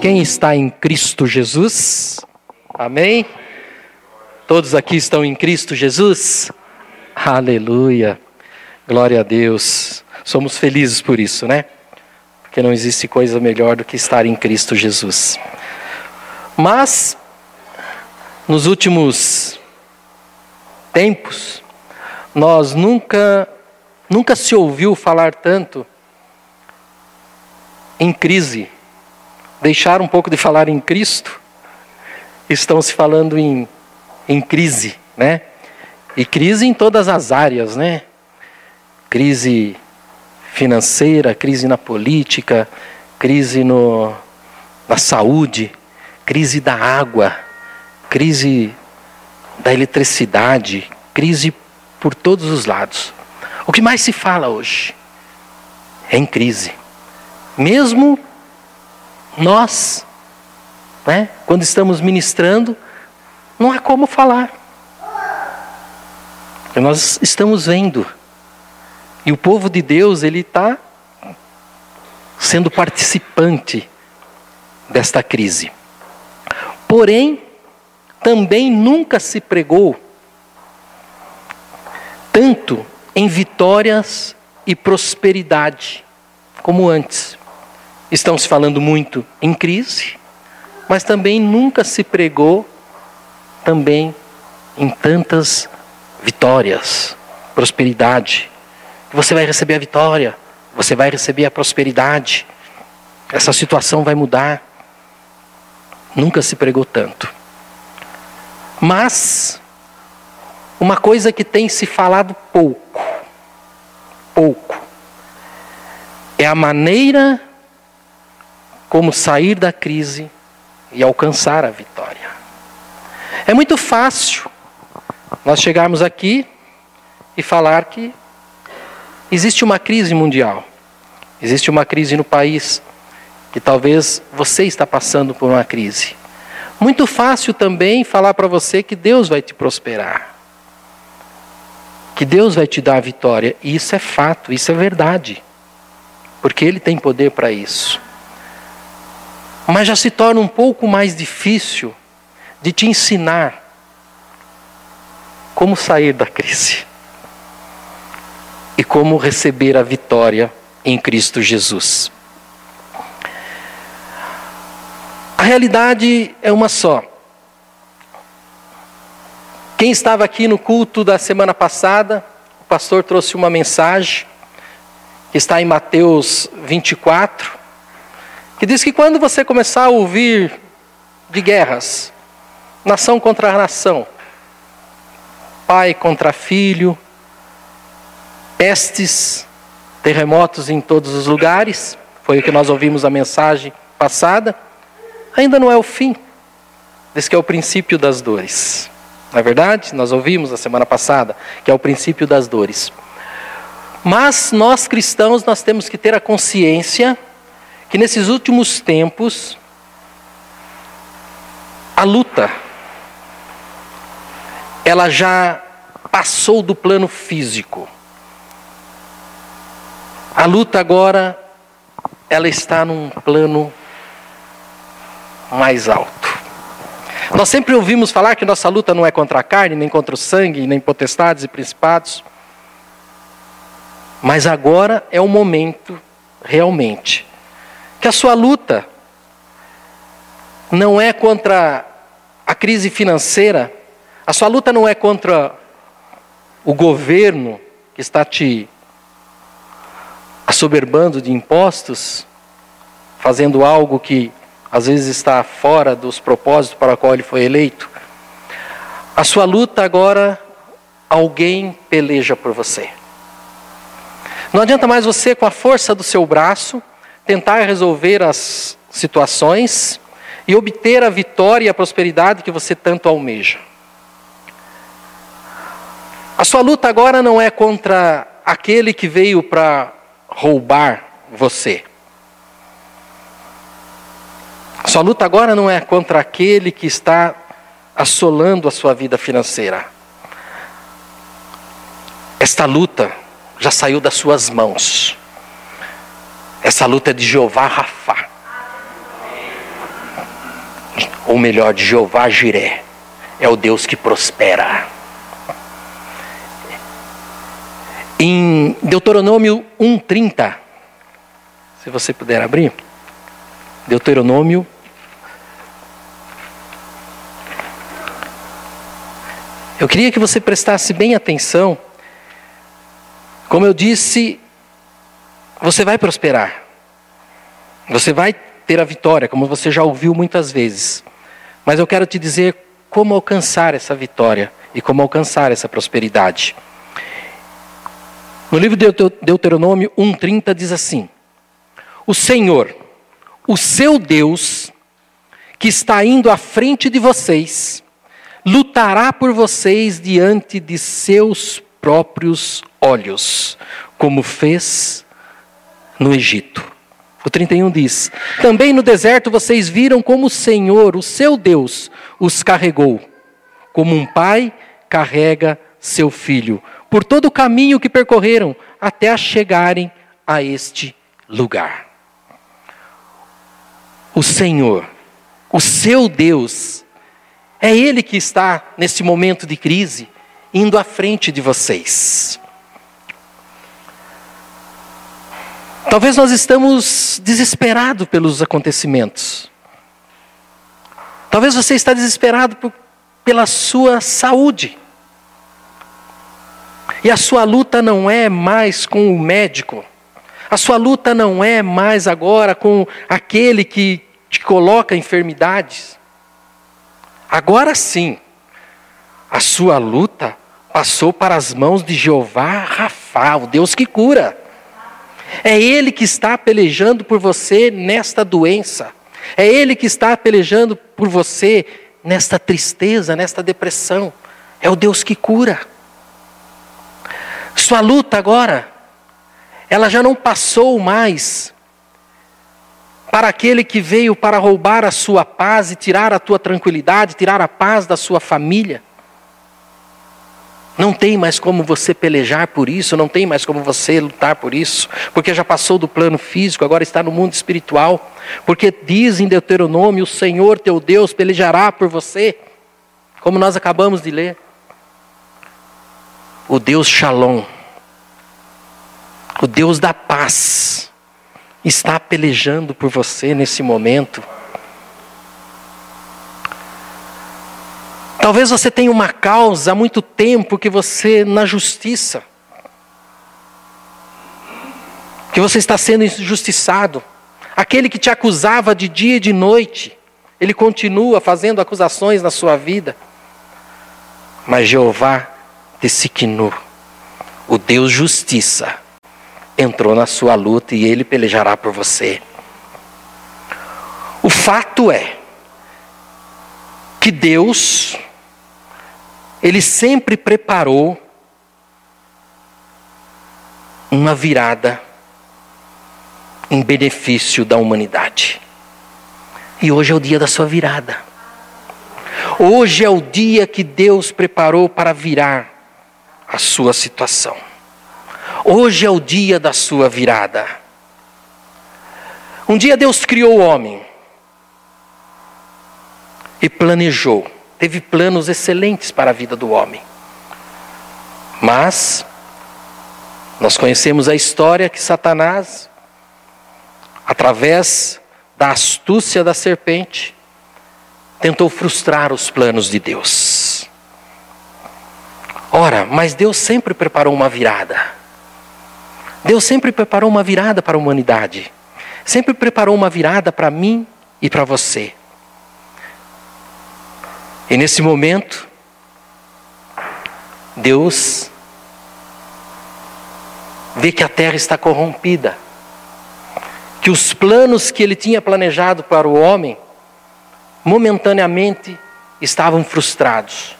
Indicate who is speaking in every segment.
Speaker 1: Quem está em Cristo Jesus? Amém? Todos aqui estão em Cristo Jesus? Aleluia. Glória a Deus. Somos felizes por isso, né? Porque não existe coisa melhor do que estar em Cristo Jesus. Mas, nos últimos tempos, nós nunca, nunca se ouviu falar tanto em crise. Deixaram um pouco de falar em Cristo, estão se falando em, em crise, né? E crise em todas as áreas, né? Crise financeira, crise na política, crise no, na saúde, crise da água, crise da eletricidade, crise por todos os lados. O que mais se fala hoje é em crise. Mesmo nós, né, quando estamos ministrando, não há como falar. Nós estamos vendo. E o povo de Deus, ele está sendo participante desta crise. Porém, também nunca se pregou tanto em vitórias e prosperidade como antes. Estão se falando muito em crise, mas também nunca se pregou também em tantas vitórias, prosperidade. Você vai receber a vitória, você vai receber a prosperidade. Essa situação vai mudar. Nunca se pregou tanto. Mas uma coisa que tem se falado pouco, pouco, é a maneira como sair da crise e alcançar a vitória. É muito fácil nós chegarmos aqui e falar que existe uma crise mundial, existe uma crise no país, que talvez você está passando por uma crise. Muito fácil também falar para você que Deus vai te prosperar que Deus vai te dar a vitória. E isso é fato, isso é verdade. Porque Ele tem poder para isso. Mas já se torna um pouco mais difícil de te ensinar como sair da crise e como receber a vitória em Cristo Jesus. A realidade é uma só. Quem estava aqui no culto da semana passada, o pastor trouxe uma mensagem que está em Mateus 24, que diz que quando você começar a ouvir de guerras, nação contra nação, pai contra filho, pestes, terremotos em todos os lugares, foi o que nós ouvimos a mensagem passada, ainda não é o fim, diz que é o princípio das dores. Não é verdade? Nós ouvimos a semana passada que é o princípio das dores. Mas nós cristãos nós temos que ter a consciência que nesses últimos tempos a luta ela já passou do plano físico. A luta agora ela está num plano mais alto. Nós sempre ouvimos falar que nossa luta não é contra a carne, nem contra o sangue, nem potestades e principados. Mas agora é o momento, realmente, que a sua luta não é contra a crise financeira, a sua luta não é contra o governo que está te assoberbando de impostos, fazendo algo que às vezes está fora dos propósitos para o qual ele foi eleito. A sua luta agora, alguém peleja por você. Não adianta mais você, com a força do seu braço, tentar resolver as situações e obter a vitória e a prosperidade que você tanto almeja. A sua luta agora não é contra aquele que veio para roubar você. Sua luta agora não é contra aquele que está assolando a sua vida financeira. Esta luta já saiu das suas mãos. Essa luta é de Jeová Rafa. ou melhor, de Jeová Jiré, é o Deus que prospera. Em Deuteronômio 1:30, se você puder abrir, Deuteronômio Eu queria que você prestasse bem atenção. Como eu disse, você vai prosperar. Você vai ter a vitória, como você já ouviu muitas vezes. Mas eu quero te dizer como alcançar essa vitória e como alcançar essa prosperidade. No livro de Deuteronômio 1:30 diz assim: O Senhor, o seu Deus, que está indo à frente de vocês, lutará por vocês diante de seus próprios olhos, como fez no Egito. O 31 diz: Também no deserto vocês viram como o Senhor, o seu Deus, os carregou, como um pai carrega seu filho, por todo o caminho que percorreram até chegarem a este lugar. O Senhor, o seu Deus, é Ele que está, nesse momento de crise, indo à frente de vocês. Talvez nós estamos desesperados pelos acontecimentos. Talvez você está desesperado por, pela sua saúde. E a sua luta não é mais com o médico. A sua luta não é mais agora com aquele que te coloca enfermidades. Agora sim, a sua luta passou para as mãos de Jeová Rafa, o Deus que cura. É Ele que está pelejando por você nesta doença. É Ele que está pelejando por você nesta tristeza, nesta depressão. É o Deus que cura. Sua luta agora, ela já não passou mais para aquele que veio para roubar a sua paz e tirar a tua tranquilidade, tirar a paz da sua família. Não tem mais como você pelejar por isso, não tem mais como você lutar por isso, porque já passou do plano físico, agora está no mundo espiritual. Porque diz em Deuteronômio: o Senhor teu Deus pelejará por você, como nós acabamos de ler. O Deus Shalom, o Deus da paz, está pelejando por você nesse momento. Talvez você tenha uma causa há muito tempo que você na justiça, que você está sendo injustiçado. Aquele que te acusava de dia e de noite, ele continua fazendo acusações na sua vida. Mas Jeová Tessiquinu, o Deus justiça, entrou na sua luta e ele pelejará por você. O fato é que Deus, Ele sempre preparou uma virada em benefício da humanidade. E hoje é o dia da sua virada. Hoje é o dia que Deus preparou para virar a sua situação. Hoje é o dia da sua virada. Um dia Deus criou o homem e planejou, teve planos excelentes para a vida do homem. Mas nós conhecemos a história que Satanás, através da astúcia da serpente, tentou frustrar os planos de Deus. Ora, mas Deus sempre preparou uma virada. Deus sempre preparou uma virada para a humanidade. Sempre preparou uma virada para mim e para você. E nesse momento, Deus vê que a terra está corrompida, que os planos que ele tinha planejado para o homem, momentaneamente estavam frustrados.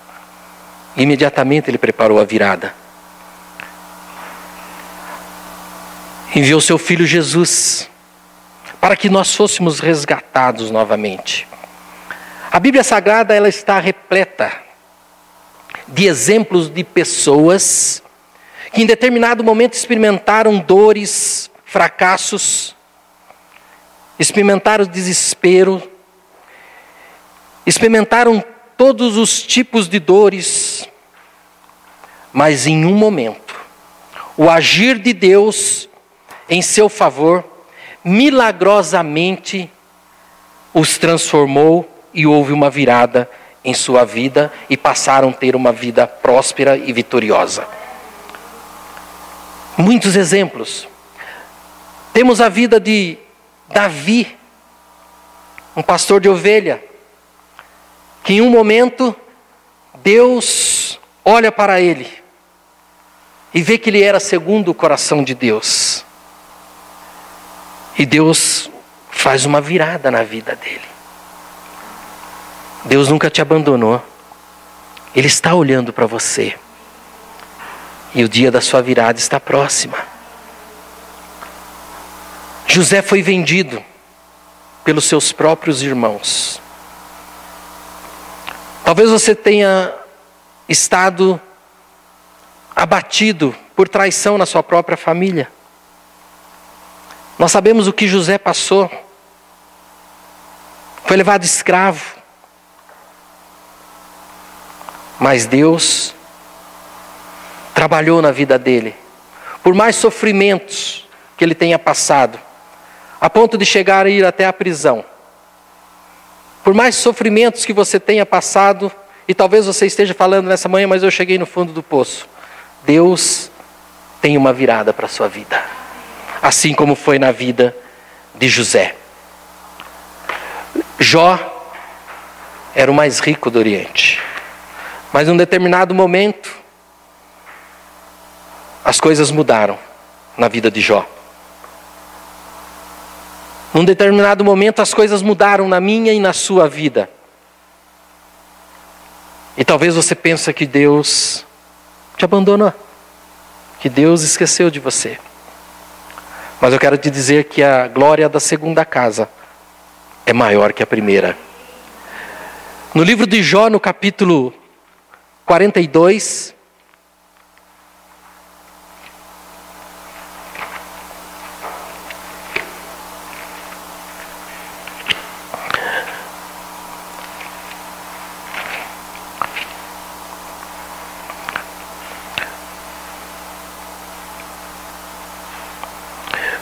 Speaker 1: Imediatamente ele preparou a virada. enviou seu filho Jesus para que nós fôssemos resgatados novamente. A Bíblia Sagrada ela está repleta de exemplos de pessoas que em determinado momento experimentaram dores, fracassos, experimentaram desespero, experimentaram todos os tipos de dores, mas em um momento, o agir de Deus em seu favor, milagrosamente os transformou e houve uma virada em sua vida e passaram a ter uma vida próspera e vitoriosa. Muitos exemplos. Temos a vida de Davi, um pastor de ovelha, que em um momento Deus olha para ele e vê que ele era segundo o coração de Deus. E Deus faz uma virada na vida dele. Deus nunca te abandonou. Ele está olhando para você. E o dia da sua virada está próxima. José foi vendido pelos seus próprios irmãos. Talvez você tenha estado abatido por traição na sua própria família. Nós sabemos o que José passou. Foi levado escravo. Mas Deus trabalhou na vida dele. Por mais sofrimentos que ele tenha passado, a ponto de chegar a ir até a prisão. Por mais sofrimentos que você tenha passado, e talvez você esteja falando nessa manhã, mas eu cheguei no fundo do poço. Deus tem uma virada para a sua vida assim como foi na vida de José. Jó era o mais rico do Oriente, mas num determinado momento, as coisas mudaram na vida de Jó. Num determinado momento, as coisas mudaram na minha e na sua vida. E talvez você pense que Deus te abandonou, que Deus esqueceu de você. Mas eu quero te dizer que a glória da segunda casa é maior que a primeira. No livro de Jó, no capítulo 42,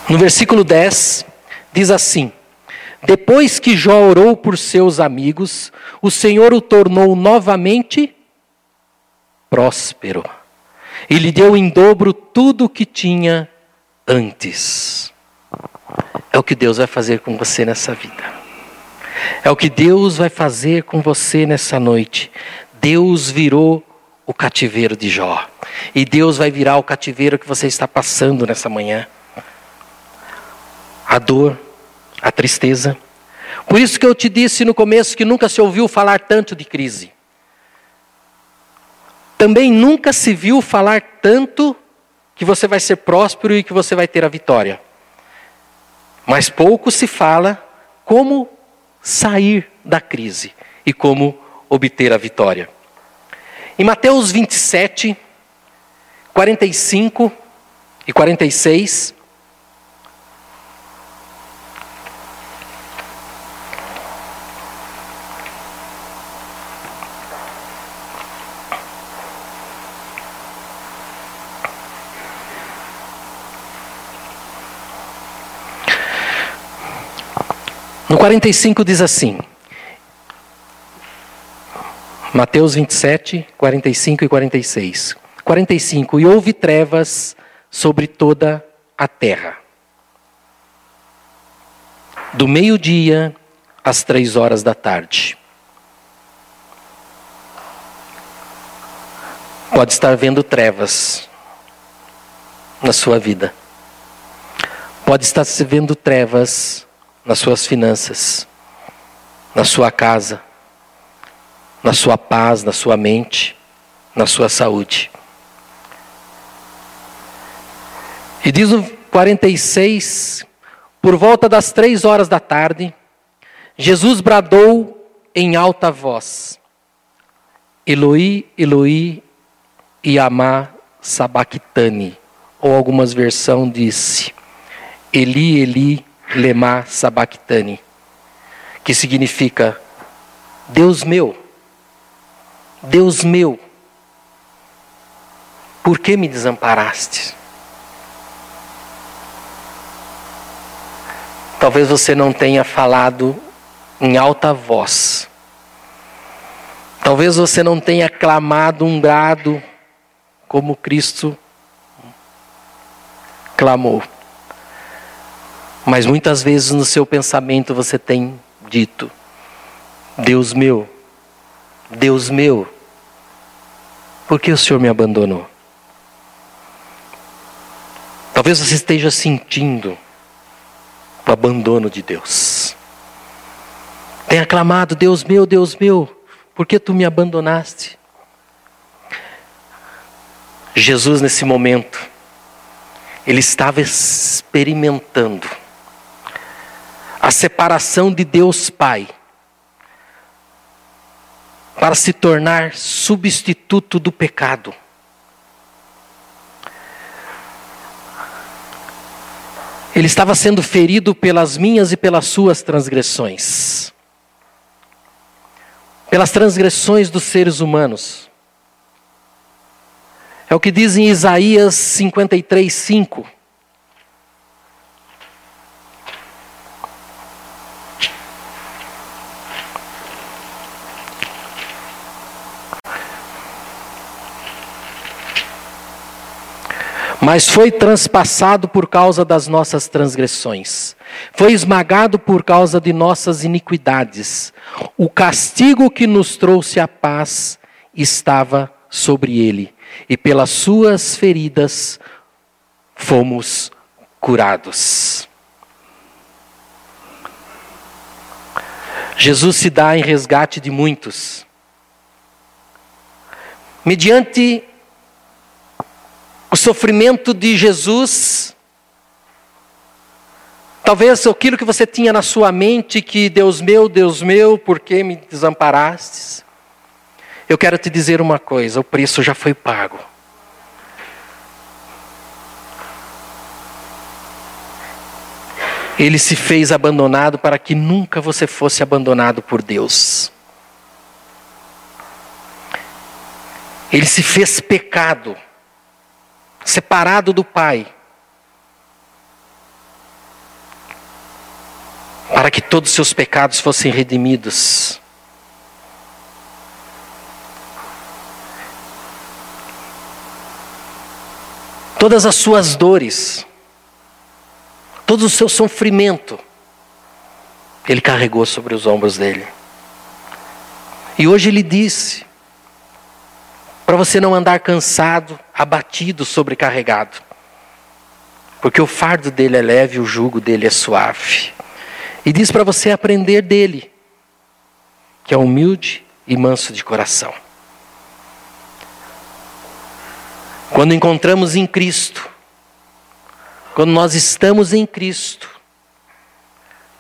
Speaker 1: No versículo 10, diz assim: Depois que Jó orou por seus amigos, o Senhor o tornou novamente próspero e lhe deu em dobro tudo o que tinha antes. É o que Deus vai fazer com você nessa vida. É o que Deus vai fazer com você nessa noite. Deus virou o cativeiro de Jó. E Deus vai virar o cativeiro que você está passando nessa manhã a dor, a tristeza. Por isso que eu te disse no começo que nunca se ouviu falar tanto de crise. Também nunca se viu falar tanto que você vai ser próspero e que você vai ter a vitória. Mas pouco se fala como sair da crise e como obter a vitória. Em Mateus 27, 45 e 46, No 45 diz assim, Mateus 27, 45 e 46. 45. E houve trevas sobre toda a terra. Do meio-dia às três horas da tarde. Pode estar vendo trevas na sua vida. Pode estar se vendo trevas nas suas finanças, na sua casa, na sua paz, na sua mente, na sua saúde. E diz o 46, por volta das três horas da tarde, Jesus bradou em alta voz: Eloi, Eloi, Yamá sabachthani. Ou algumas versões disse: Eli, Eli, Lema Sabachthani, que significa Deus meu, Deus meu, por que me desamparaste? Talvez você não tenha falado em alta voz. Talvez você não tenha clamado um brado como Cristo clamou. Mas muitas vezes no seu pensamento você tem dito: Deus meu, Deus meu, por que o Senhor me abandonou? Talvez você esteja sentindo o abandono de Deus. Tenha clamado: Deus meu, Deus meu, por que tu me abandonaste? Jesus, nesse momento, ele estava experimentando a separação de Deus Pai para se tornar substituto do pecado. Ele estava sendo ferido pelas minhas e pelas suas transgressões, pelas transgressões dos seres humanos. É o que diz em Isaías 53, 5. Mas foi transpassado por causa das nossas transgressões, foi esmagado por causa de nossas iniquidades. O castigo que nos trouxe a paz estava sobre ele, e pelas suas feridas fomos curados. Jesus se dá em resgate de muitos. Mediante sofrimento de Jesus, talvez aquilo que você tinha na sua mente, que Deus meu, Deus meu, por que me desamparastes? Eu quero te dizer uma coisa: o preço já foi pago. Ele se fez abandonado para que nunca você fosse abandonado por Deus. Ele se fez pecado separado do Pai, para que todos os seus pecados fossem redimidos. Todas as suas dores, todo o seu sofrimento, Ele carregou sobre os ombros dele. E hoje Ele disse: para você não andar cansado, abatido, sobrecarregado. Porque o fardo dele é leve, o jugo dele é suave. E diz para você aprender dele, que é humilde e manso de coração. Quando encontramos em Cristo, quando nós estamos em Cristo,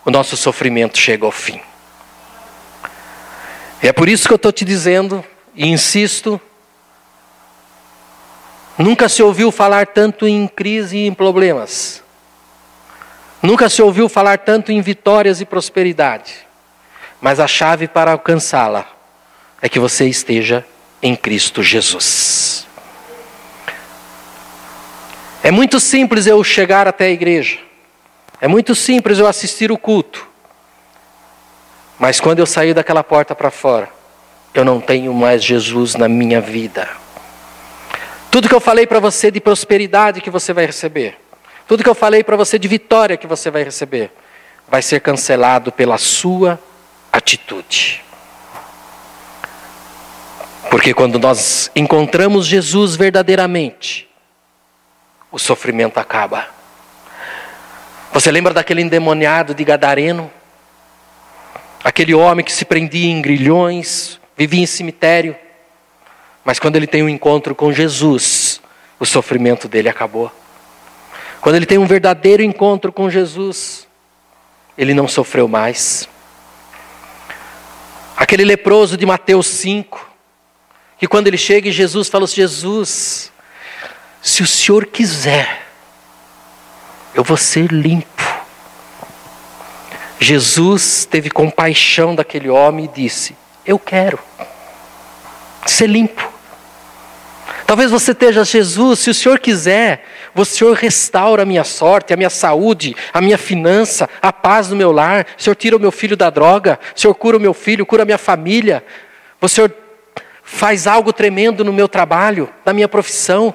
Speaker 1: o nosso sofrimento chega ao fim. E é por isso que eu estou te dizendo e insisto Nunca se ouviu falar tanto em crise e em problemas. Nunca se ouviu falar tanto em vitórias e prosperidade. Mas a chave para alcançá-la é que você esteja em Cristo Jesus. É muito simples eu chegar até a igreja. É muito simples eu assistir o culto. Mas quando eu sair daquela porta para fora, eu não tenho mais Jesus na minha vida. Tudo que eu falei para você de prosperidade que você vai receber, tudo que eu falei para você de vitória que você vai receber, vai ser cancelado pela sua atitude. Porque quando nós encontramos Jesus verdadeiramente, o sofrimento acaba. Você lembra daquele endemoniado de Gadareno? Aquele homem que se prendia em grilhões, vivia em cemitério. Mas quando ele tem um encontro com Jesus, o sofrimento dele acabou. Quando ele tem um verdadeiro encontro com Jesus, ele não sofreu mais. Aquele leproso de Mateus 5, que quando ele chega e Jesus fala: Jesus, se o Senhor quiser, eu vou ser limpo. Jesus teve compaixão daquele homem e disse: eu quero ser limpo. Talvez você esteja, Jesus, se o Senhor quiser, o Senhor restaura a minha sorte, a minha saúde, a minha finança, a paz do meu lar. O Senhor tira o meu filho da droga. O Senhor cura o meu filho, cura a minha família. O Senhor faz algo tremendo no meu trabalho, na minha profissão.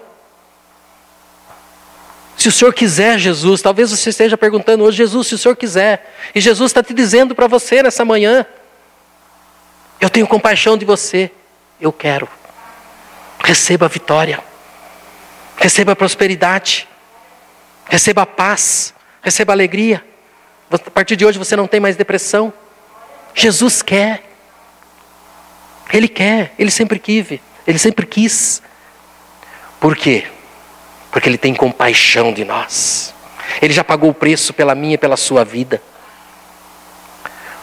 Speaker 1: Se o Senhor quiser, Jesus, talvez você esteja perguntando hoje, Jesus, se o Senhor quiser. E Jesus está te dizendo para você nessa manhã: Eu tenho compaixão de você, eu quero. Receba a vitória, receba a prosperidade, receba a paz, receba a alegria. A partir de hoje você não tem mais depressão. Jesus quer. Ele quer, ele sempre quis, ele sempre quis. Por quê? Porque ele tem compaixão de nós. Ele já pagou o preço pela minha e pela sua vida.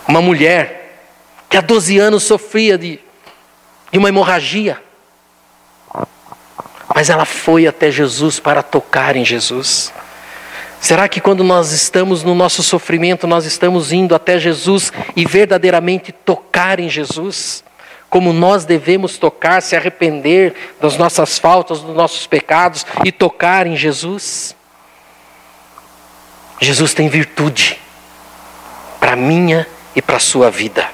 Speaker 1: Uma mulher que há 12 anos sofria de, de uma hemorragia. Mas ela foi até Jesus para tocar em Jesus. Será que quando nós estamos no nosso sofrimento, nós estamos indo até Jesus e verdadeiramente tocar em Jesus? Como nós devemos tocar, se arrepender das nossas faltas, dos nossos pecados e tocar em Jesus? Jesus tem virtude para minha e para a sua vida.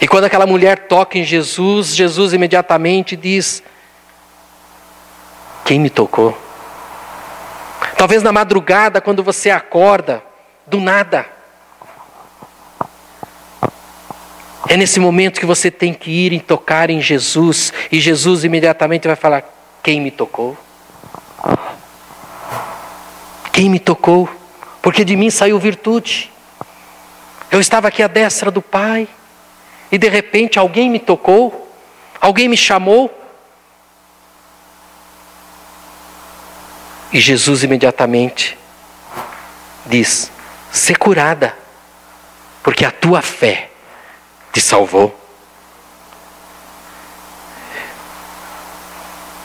Speaker 1: E quando aquela mulher toca em Jesus, Jesus imediatamente diz: Quem me tocou? Talvez na madrugada, quando você acorda, do nada. É nesse momento que você tem que ir e tocar em Jesus, e Jesus imediatamente vai falar: Quem me tocou? Quem me tocou? Porque de mim saiu virtude. Eu estava aqui à destra do Pai, e de repente alguém me tocou, alguém me chamou, E Jesus imediatamente diz: ser curada, porque a tua fé te salvou.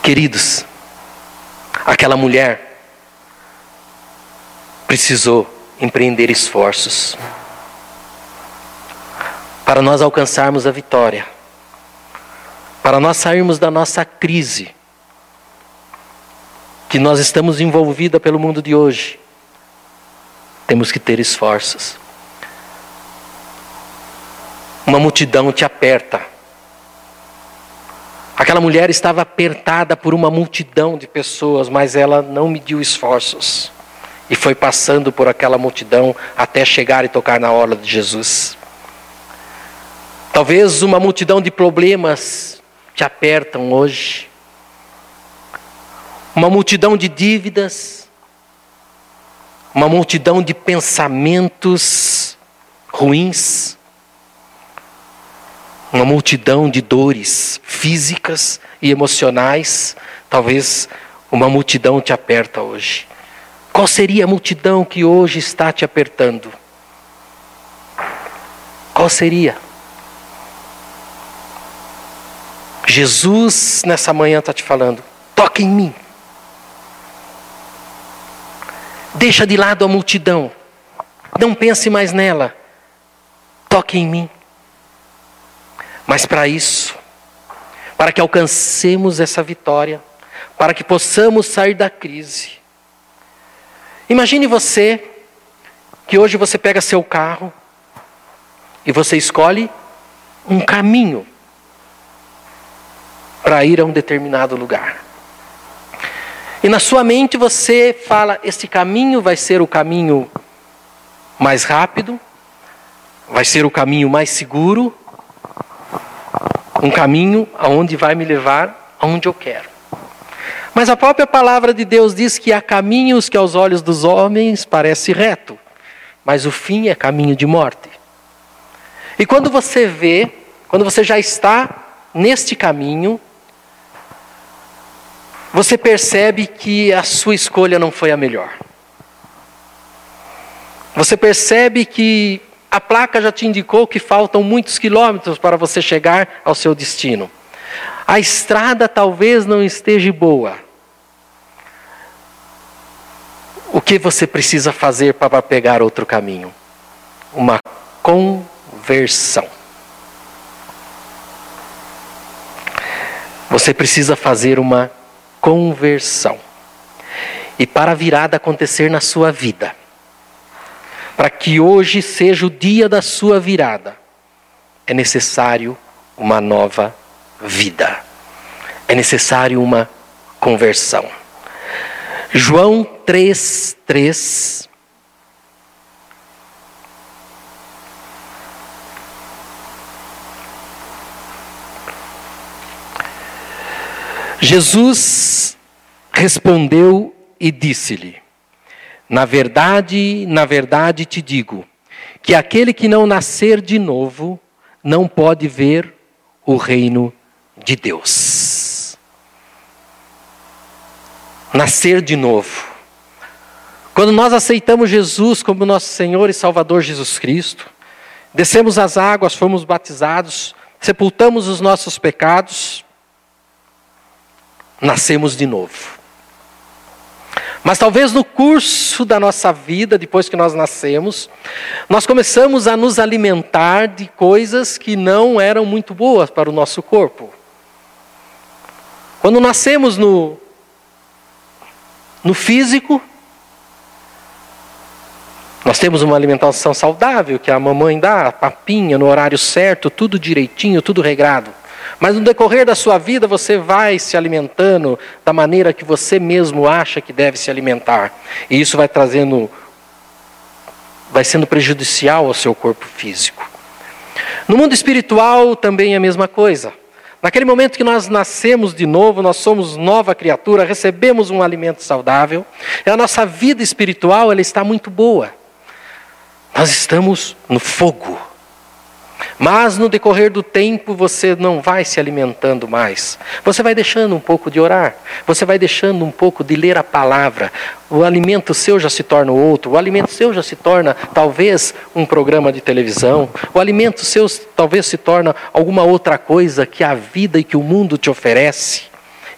Speaker 1: Queridos, aquela mulher precisou empreender esforços para nós alcançarmos a vitória, para nós sairmos da nossa crise que nós estamos envolvida pelo mundo de hoje, temos que ter esforços. Uma multidão te aperta. Aquela mulher estava apertada por uma multidão de pessoas, mas ela não mediu esforços. E foi passando por aquela multidão até chegar e tocar na orla de Jesus. Talvez uma multidão de problemas te apertam hoje uma multidão de dívidas, uma multidão de pensamentos ruins, uma multidão de dores físicas e emocionais. Talvez uma multidão te aperta hoje. Qual seria a multidão que hoje está te apertando? Qual seria? Jesus nessa manhã está te falando: toque em mim. Deixa de lado a multidão. Não pense mais nela. Toque em mim. Mas para isso, para que alcancemos essa vitória, para que possamos sair da crise. Imagine você que hoje você pega seu carro e você escolhe um caminho para ir a um determinado lugar. E na sua mente você fala: este caminho vai ser o caminho mais rápido, vai ser o caminho mais seguro, um caminho aonde vai me levar aonde eu quero. Mas a própria palavra de Deus diz que há caminhos que aos olhos dos homens parece reto, mas o fim é caminho de morte. E quando você vê, quando você já está neste caminho, você percebe que a sua escolha não foi a melhor. Você percebe que a placa já te indicou que faltam muitos quilômetros para você chegar ao seu destino. A estrada talvez não esteja boa. O que você precisa fazer para pegar outro caminho? Uma conversão. Você precisa fazer uma conversão. E para a virada acontecer na sua vida, para que hoje seja o dia da sua virada, é necessário uma nova vida. É necessário uma conversão. João 3, 3. Jesus respondeu e disse-lhe: Na verdade, na verdade te digo, que aquele que não nascer de novo não pode ver o reino de Deus. Nascer de novo. Quando nós aceitamos Jesus como nosso Senhor e Salvador Jesus Cristo, descemos as águas, fomos batizados, sepultamos os nossos pecados, nascemos de novo. Mas talvez no curso da nossa vida, depois que nós nascemos, nós começamos a nos alimentar de coisas que não eram muito boas para o nosso corpo. Quando nascemos no, no físico, nós temos uma alimentação saudável que a mamãe dá, papinha no horário certo, tudo direitinho, tudo regrado. Mas no decorrer da sua vida você vai se alimentando da maneira que você mesmo acha que deve se alimentar. E isso vai trazendo vai sendo prejudicial ao seu corpo físico. No mundo espiritual também é a mesma coisa. Naquele momento que nós nascemos de novo, nós somos nova criatura, recebemos um alimento saudável, e a nossa vida espiritual ela está muito boa. Nós estamos no fogo. Mas no decorrer do tempo você não vai se alimentando mais. Você vai deixando um pouco de orar, você vai deixando um pouco de ler a palavra. O alimento seu já se torna outro, o alimento seu já se torna talvez um programa de televisão, o alimento seu talvez se torna alguma outra coisa que a vida e que o mundo te oferece.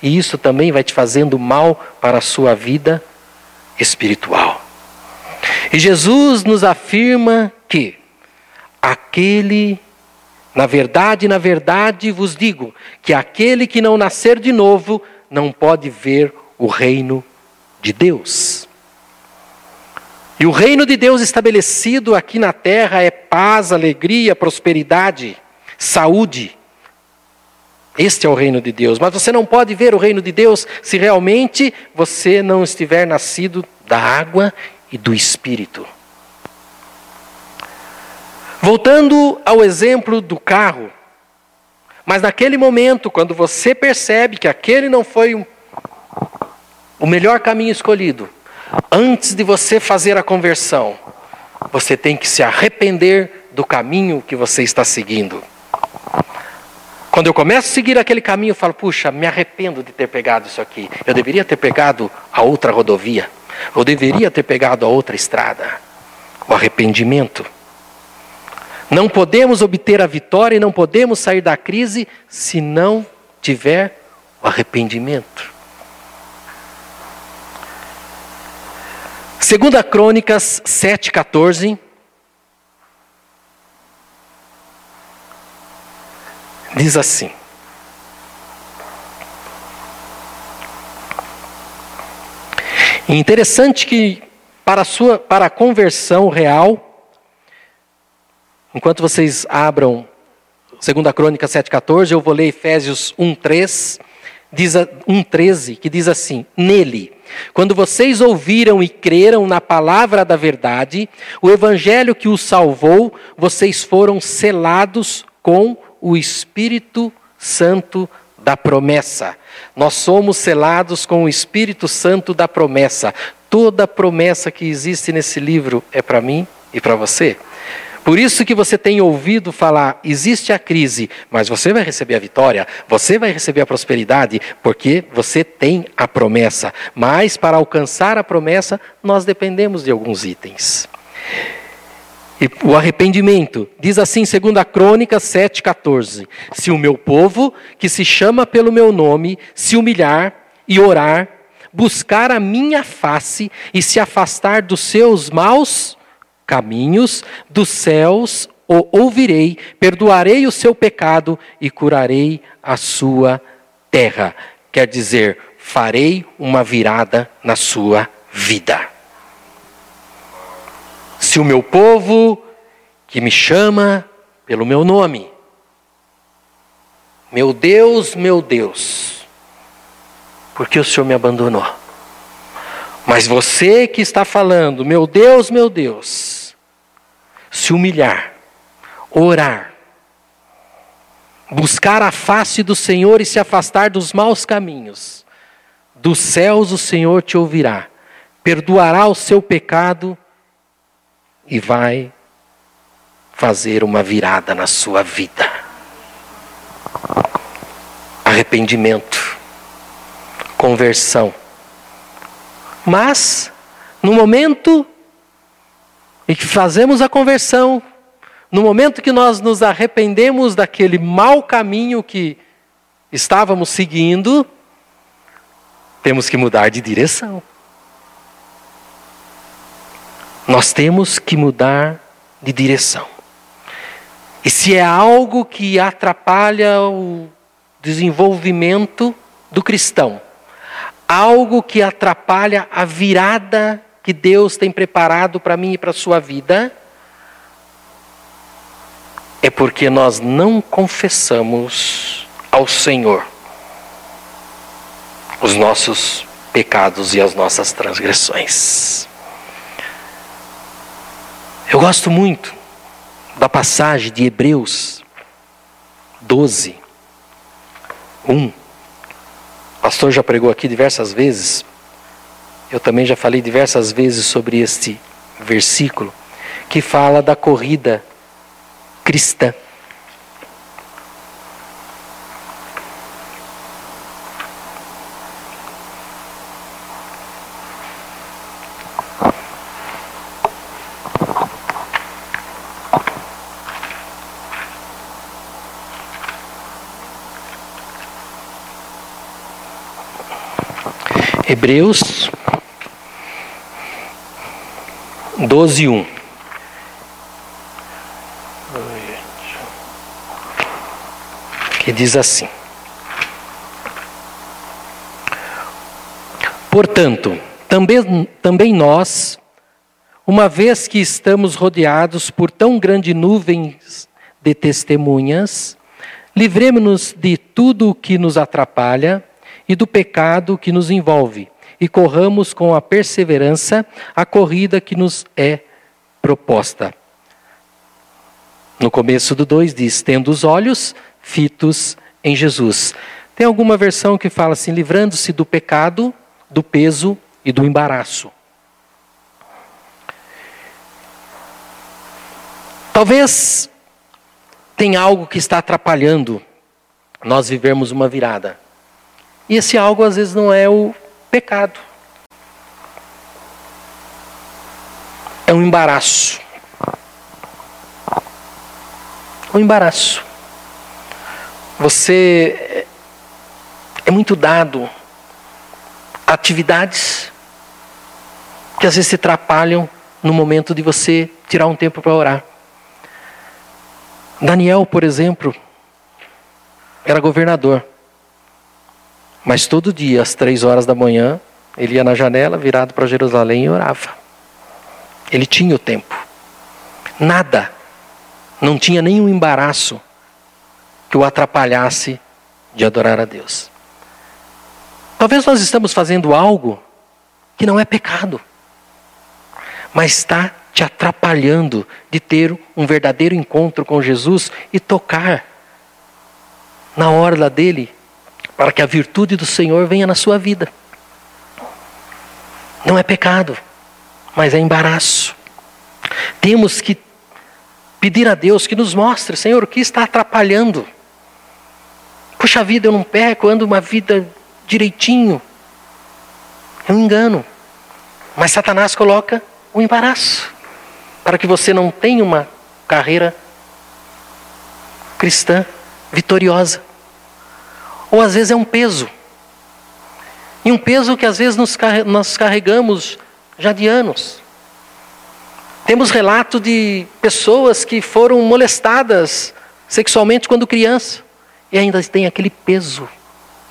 Speaker 1: E isso também vai te fazendo mal para a sua vida espiritual. E Jesus nos afirma que aquele na verdade, na verdade vos digo que aquele que não nascer de novo não pode ver o reino de Deus. E o reino de Deus estabelecido aqui na terra é paz, alegria, prosperidade, saúde. Este é o reino de Deus. Mas você não pode ver o reino de Deus se realmente você não estiver nascido da água e do espírito. Voltando ao exemplo do carro, mas naquele momento, quando você percebe que aquele não foi um, o melhor caminho escolhido, antes de você fazer a conversão, você tem que se arrepender do caminho que você está seguindo. Quando eu começo a seguir aquele caminho, eu falo, puxa, me arrependo de ter pegado isso aqui. Eu deveria ter pegado a outra rodovia. Eu deveria ter pegado a outra estrada. O arrependimento. Não podemos obter a vitória e não podemos sair da crise se não tiver o arrependimento. Segunda Crônicas 7:14 diz assim: Interessante que para a sua para a conversão real Enquanto vocês abram 2 Crônica 7,14, eu vou ler Efésios 1,3, diz 1,13, que diz assim: Nele, quando vocês ouviram e creram na palavra da verdade, o evangelho que os salvou, vocês foram selados com o Espírito Santo da promessa. Nós somos selados com o Espírito Santo da promessa. Toda promessa que existe nesse livro é para mim e para você. Por isso que você tem ouvido falar, existe a crise, mas você vai receber a vitória, você vai receber a prosperidade, porque você tem a promessa. Mas para alcançar a promessa, nós dependemos de alguns itens. E o arrependimento, diz assim, segundo a Crônica 7,14: Se o meu povo, que se chama pelo meu nome, se humilhar e orar, buscar a minha face e se afastar dos seus maus caminhos, dos céus o ouvirei, perdoarei o seu pecado e curarei a sua terra, quer dizer, farei uma virada na sua vida. Se o meu povo, que me chama pelo meu nome, meu Deus, meu Deus, por que o Senhor me abandonou? Mas você que está falando, meu Deus, meu Deus, se humilhar, orar, buscar a face do Senhor e se afastar dos maus caminhos, dos céus o Senhor te ouvirá, perdoará o seu pecado e vai fazer uma virada na sua vida. Arrependimento, conversão mas, no momento em que fazemos a conversão, no momento que nós nos arrependemos daquele mau caminho que estávamos seguindo, temos que mudar de direção. Nós temos que mudar de direção. E se é algo que atrapalha o desenvolvimento do cristão, algo que atrapalha a virada que Deus tem preparado para mim e para a sua vida, é porque nós não confessamos ao Senhor os nossos pecados e as nossas transgressões. Eu gosto muito da passagem de Hebreus 12, 1 pastor já pregou aqui diversas vezes. Eu também já falei diversas vezes sobre este versículo que fala da corrida cristã. Hebreus 12, 1. Que diz assim: Portanto, também, também nós, uma vez que estamos rodeados por tão grande nuvens de testemunhas, livremos-nos de tudo o que nos atrapalha e do pecado que nos envolve, e corramos com a perseverança a corrida que nos é proposta. No começo do 2 diz: tendo os olhos fitos em Jesus. Tem alguma versão que fala assim: livrando-se do pecado, do peso e do embaraço. Talvez tenha algo que está atrapalhando nós vivermos uma virada. E esse algo às vezes não é o pecado. É um embaraço. Um embaraço. Você é muito dado a atividades que às vezes se atrapalham no momento de você tirar um tempo para orar. Daniel, por exemplo, era governador. Mas todo dia, às três horas da manhã, ele ia na janela, virado para Jerusalém e orava. Ele tinha o tempo. Nada. Não tinha nenhum embaraço que o atrapalhasse de adorar a Deus. Talvez nós estamos fazendo algo que não é pecado, mas está te atrapalhando de ter um verdadeiro encontro com Jesus e tocar na orla dele para que a virtude do Senhor venha na sua vida. Não é pecado, mas é embaraço. Temos que pedir a Deus que nos mostre, Senhor, o que está atrapalhando. Puxa vida, eu não peco, eu ando uma vida direitinho. É um engano. Mas Satanás coloca o um embaraço para que você não tenha uma carreira cristã vitoriosa. Ou às vezes é um peso. E um peso que às vezes nós carregamos já de anos. Temos relato de pessoas que foram molestadas sexualmente quando criança e ainda tem aquele peso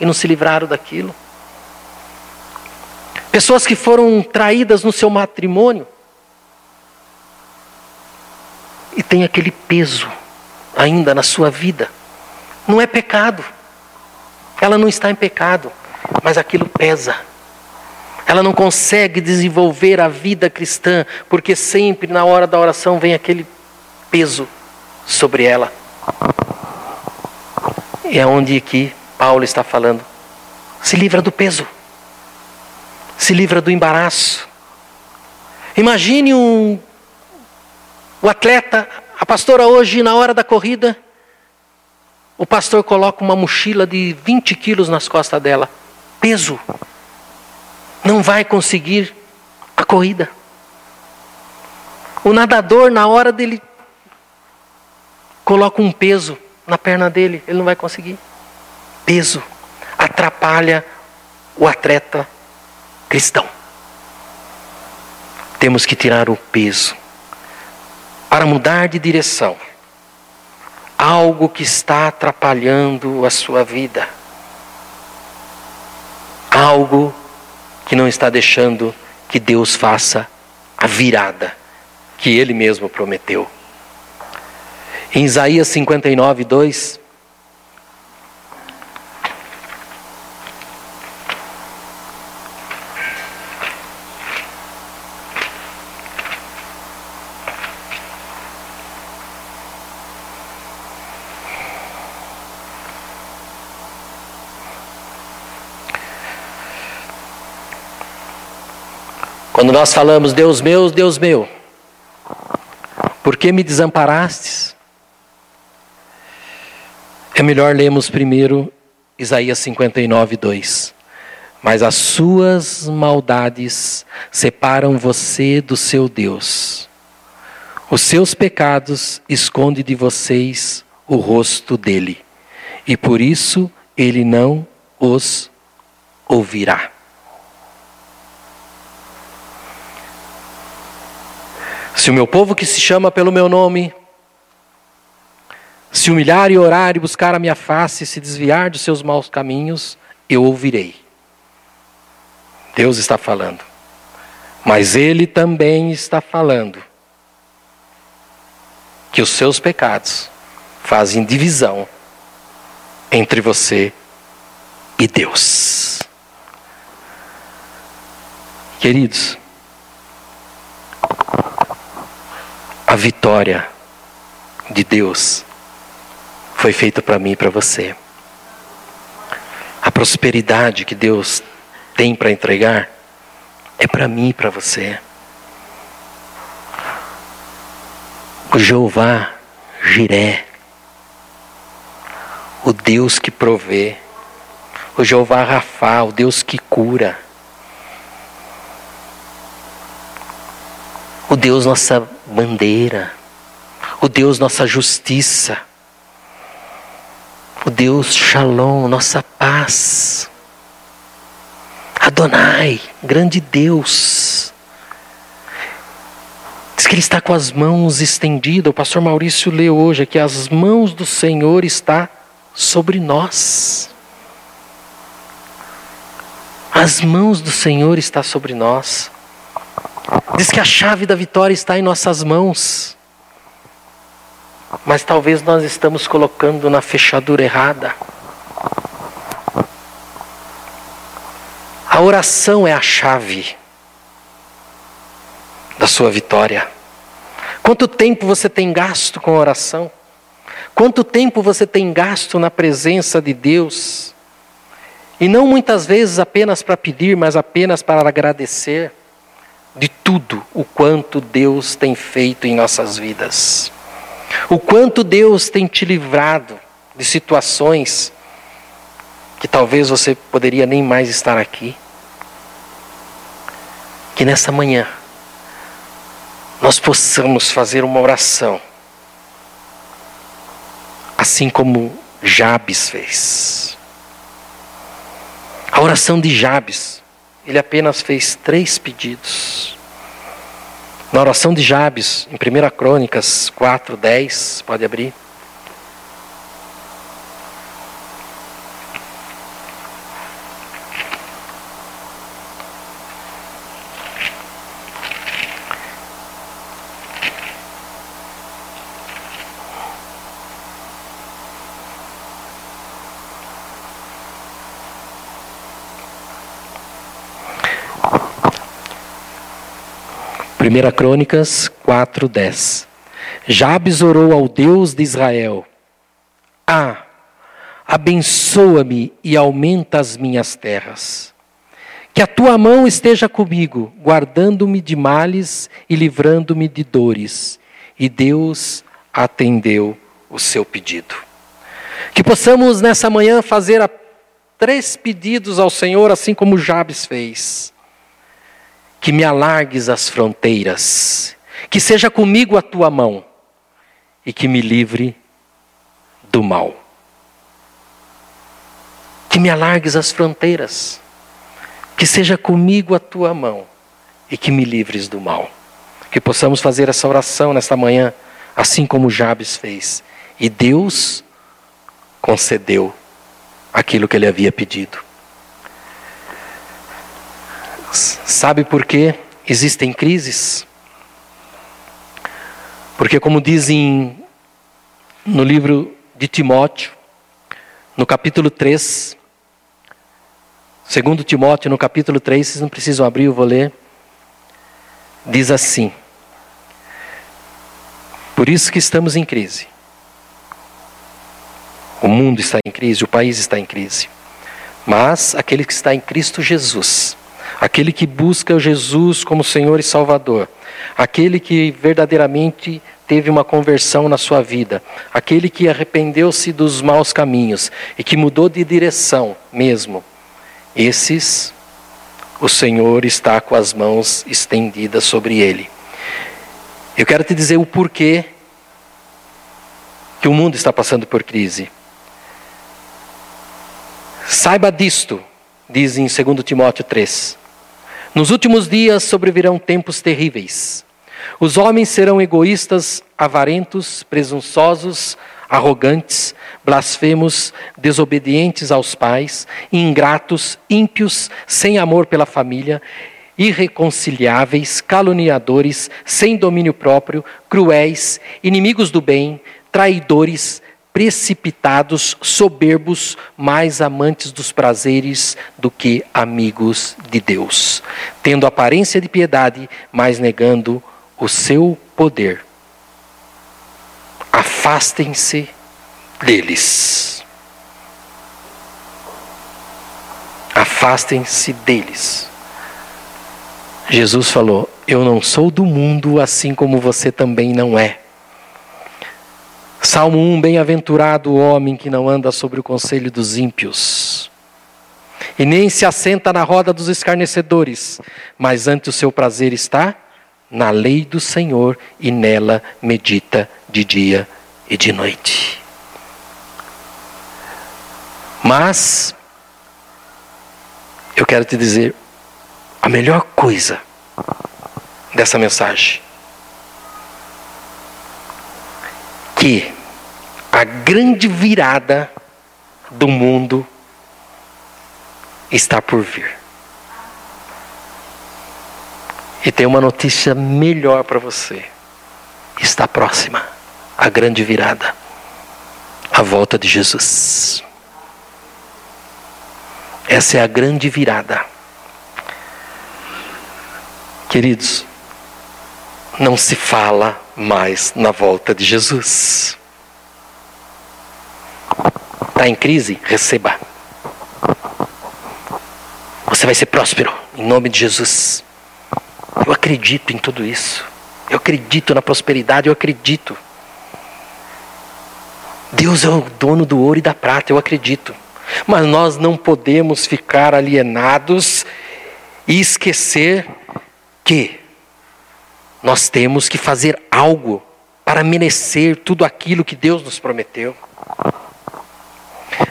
Speaker 1: e não se livraram daquilo. Pessoas que foram traídas no seu matrimônio e tem aquele peso ainda na sua vida. Não é pecado. Ela não está em pecado, mas aquilo pesa. Ela não consegue desenvolver a vida cristã, porque sempre na hora da oração vem aquele peso sobre ela. É onde que Paulo está falando. Se livra do peso. Se livra do embaraço. Imagine um o atleta, a pastora hoje na hora da corrida, o pastor coloca uma mochila de 20 quilos nas costas dela. Peso. Não vai conseguir a corrida. O nadador, na hora dele, coloca um peso na perna dele, ele não vai conseguir. Peso atrapalha o atleta cristão. Temos que tirar o peso para mudar de direção algo que está atrapalhando a sua vida, algo que não está deixando que Deus faça a virada que Ele mesmo prometeu. Em Isaías 59, 2, Quando nós falamos, Deus meu, Deus meu, por que me desamparastes? É melhor lermos primeiro Isaías 59, 2. Mas as suas maldades separam você do seu Deus. Os seus pecados escondem de vocês o rosto dele, e por isso ele não os ouvirá. Se o meu povo que se chama pelo meu nome se humilhar e orar e buscar a minha face e se desviar dos seus maus caminhos, eu ouvirei. Deus está falando. Mas Ele também está falando que os seus pecados fazem divisão entre você e Deus. Queridos, a vitória de Deus foi feita para mim e para você. A prosperidade que Deus tem para entregar é para mim e para você. O Jeová Jiré, o Deus que provê, o Jeová Rafa, o Deus que cura. O Deus nossa bandeira, o Deus nossa justiça, o Deus Shalom, nossa paz. Adonai, grande Deus. Diz que ele está com as mãos estendidas. O pastor Maurício leu hoje que as mãos do Senhor está sobre nós. As mãos do Senhor está sobre nós. Diz que a chave da vitória está em nossas mãos. Mas talvez nós estamos colocando na fechadura errada. A oração é a chave da sua vitória. Quanto tempo você tem gasto com a oração? Quanto tempo você tem gasto na presença de Deus? E não muitas vezes apenas para pedir, mas apenas para agradecer de tudo o quanto Deus tem feito em nossas vidas. O quanto Deus tem te livrado de situações que talvez você poderia nem mais estar aqui. Que nessa manhã nós possamos fazer uma oração, assim como Jabes fez. A oração de Jabes ele apenas fez três pedidos. Na oração de Jabes, em 1 Crônicas 4, 10, pode abrir. 1 Crônicas 4, 10. Jabes orou ao Deus de Israel: Ah, abençoa-me e aumenta as minhas terras. Que a tua mão esteja comigo, guardando-me de males e livrando-me de dores. E Deus atendeu o seu pedido. Que possamos nessa manhã fazer três pedidos ao Senhor, assim como Jabes fez. Que me alargues as fronteiras, que seja comigo a tua mão e que me livre do mal. Que me alargues as fronteiras, que seja comigo a tua mão e que me livres do mal. Que possamos fazer essa oração nesta manhã, assim como Jabes fez. E Deus concedeu aquilo que ele havia pedido. Sabe por que existem crises? Porque, como dizem no livro de Timóteo, no capítulo 3, segundo Timóteo, no capítulo 3, vocês não precisam abrir, eu vou ler. Diz assim: Por isso que estamos em crise. O mundo está em crise, o país está em crise. Mas aquele que está em Cristo Jesus, aquele que busca Jesus como Senhor e Salvador, aquele que verdadeiramente teve uma conversão na sua vida, aquele que arrependeu-se dos maus caminhos e que mudou de direção mesmo, esses o Senhor está com as mãos estendidas sobre ele. Eu quero te dizer o porquê que o mundo está passando por crise. Saiba disto, diz em 2 Timóteo 3. Nos últimos dias sobrevirão tempos terríveis. Os homens serão egoístas, avarentos, presunçosos, arrogantes, blasfemos, desobedientes aos pais, ingratos, ímpios, sem amor pela família, irreconciliáveis, caluniadores, sem domínio próprio, cruéis, inimigos do bem, traidores, precipitados, soberbos, mais amantes dos prazeres do que amigos de Deus, tendo aparência de piedade, mas negando o seu poder. Afastem-se deles. Afastem-se deles. Jesus falou: Eu não sou do mundo, assim como você também não é. Salmo 1: Bem-aventurado o homem que não anda sobre o conselho dos ímpios, e nem se assenta na roda dos escarnecedores, mas ante o seu prazer está na lei do Senhor e nela medita de dia e de noite. Mas, eu quero te dizer, a melhor coisa dessa mensagem, que a grande virada do mundo está por vir. E tem uma notícia melhor para você. Está próxima a grande virada a volta de Jesus. Essa é a grande virada. Queridos, não se fala mais na volta de Jesus. Está em crise? Receba. Você vai ser próspero, em nome de Jesus. Eu acredito em tudo isso. Eu acredito na prosperidade, eu acredito. Deus é o dono do ouro e da prata, eu acredito. Mas nós não podemos ficar alienados e esquecer que nós temos que fazer algo para merecer tudo aquilo que Deus nos prometeu.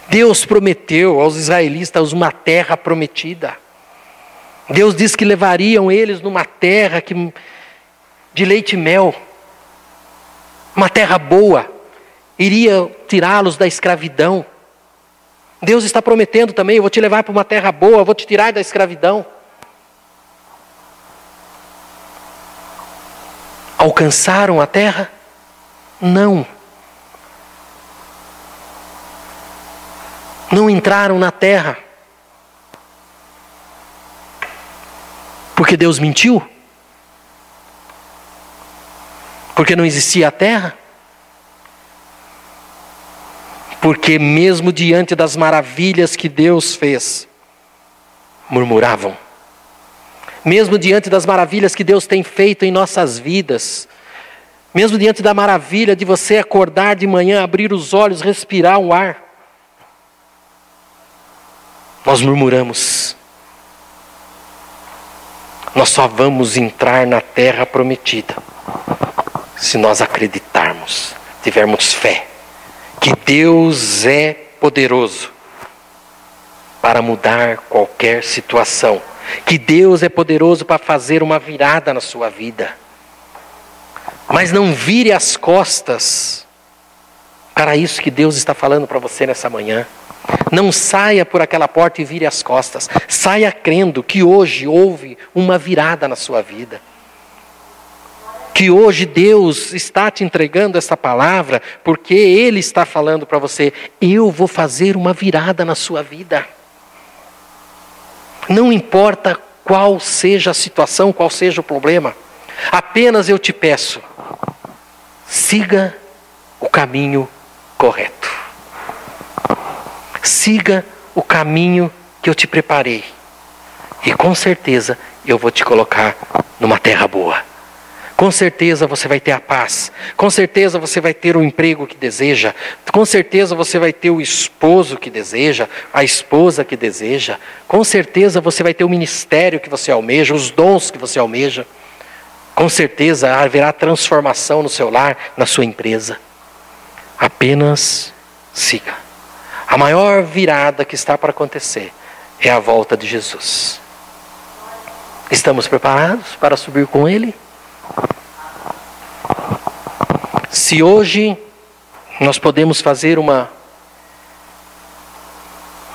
Speaker 1: Deus prometeu aos israelitas uma terra prometida. Deus disse que levariam eles numa terra que, de leite e mel, uma terra boa, iria tirá-los da escravidão. Deus está prometendo também: eu vou te levar para uma terra boa, vou te tirar da escravidão. Alcançaram a terra? Não. Não entraram na terra. Porque Deus mentiu? Porque não existia a terra? Porque, mesmo diante das maravilhas que Deus fez, murmuravam. Mesmo diante das maravilhas que Deus tem feito em nossas vidas, mesmo diante da maravilha de você acordar de manhã, abrir os olhos, respirar o ar, nós murmuramos. Nós só vamos entrar na terra prometida se nós acreditarmos, tivermos fé que Deus é poderoso para mudar qualquer situação, que Deus é poderoso para fazer uma virada na sua vida. Mas não vire as costas para isso que Deus está falando para você nessa manhã. Não saia por aquela porta e vire as costas. Saia crendo que hoje houve uma virada na sua vida. Que hoje Deus está te entregando essa palavra, porque Ele está falando para você: eu vou fazer uma virada na sua vida. Não importa qual seja a situação, qual seja o problema, apenas eu te peço, siga o caminho correto. Siga o caminho que eu te preparei. E com certeza eu vou te colocar numa terra boa. Com certeza você vai ter a paz. Com certeza você vai ter o emprego que deseja. Com certeza você vai ter o esposo que deseja, a esposa que deseja. Com certeza você vai ter o ministério que você almeja, os dons que você almeja. Com certeza haverá transformação no seu lar, na sua empresa. Apenas siga. A maior virada que está para acontecer é a volta de Jesus. Estamos preparados para subir com Ele? Se hoje nós podemos fazer uma,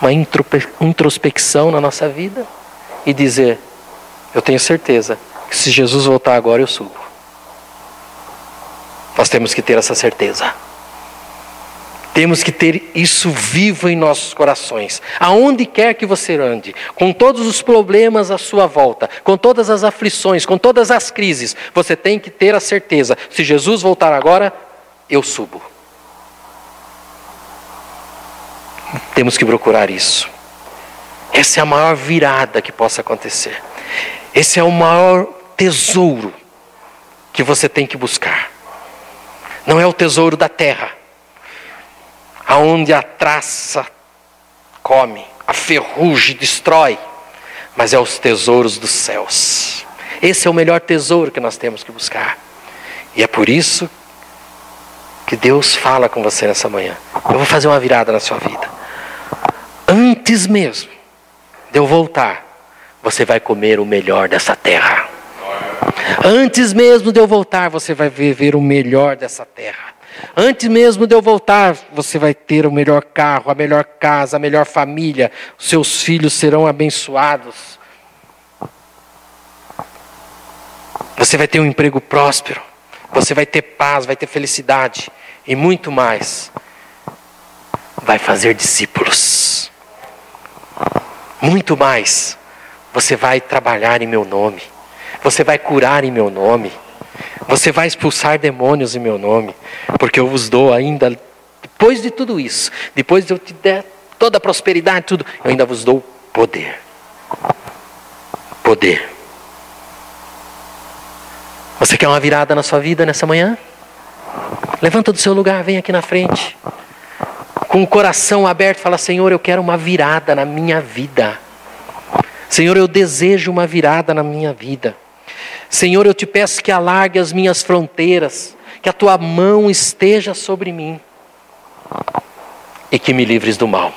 Speaker 1: uma introspecção na nossa vida e dizer: Eu tenho certeza que se Jesus voltar agora eu subo. Nós temos que ter essa certeza. Temos que ter isso vivo em nossos corações. Aonde quer que você ande, com todos os problemas à sua volta, com todas as aflições, com todas as crises, você tem que ter a certeza: se Jesus voltar agora, eu subo. Temos que procurar isso. Essa é a maior virada que possa acontecer. Esse é o maior tesouro que você tem que buscar. Não é o tesouro da terra aonde a traça come, a ferrugem destrói, mas é os tesouros dos céus. Esse é o melhor tesouro que nós temos que buscar. E é por isso que Deus fala com você nessa manhã. Eu vou fazer uma virada na sua vida. Antes mesmo de eu voltar, você vai comer o melhor dessa terra. Antes mesmo de eu voltar, você vai viver o melhor dessa terra. Antes mesmo de eu voltar, você vai ter o melhor carro, a melhor casa, a melhor família, seus filhos serão abençoados. Você vai ter um emprego próspero, você vai ter paz, vai ter felicidade e muito mais. Vai fazer discípulos. Muito mais. Você vai trabalhar em meu nome. Você vai curar em meu nome. Você vai expulsar demônios em meu nome, porque eu vos dou ainda, depois de tudo isso, depois de eu te der toda a prosperidade, tudo, eu ainda vos dou poder. Poder. Você quer uma virada na sua vida nessa manhã? Levanta do seu lugar, vem aqui na frente. Com o coração aberto, fala: Senhor, eu quero uma virada na minha vida. Senhor, eu desejo uma virada na minha vida. Senhor, eu te peço que alargue as minhas fronteiras, que a tua mão esteja sobre mim e que me livres do mal.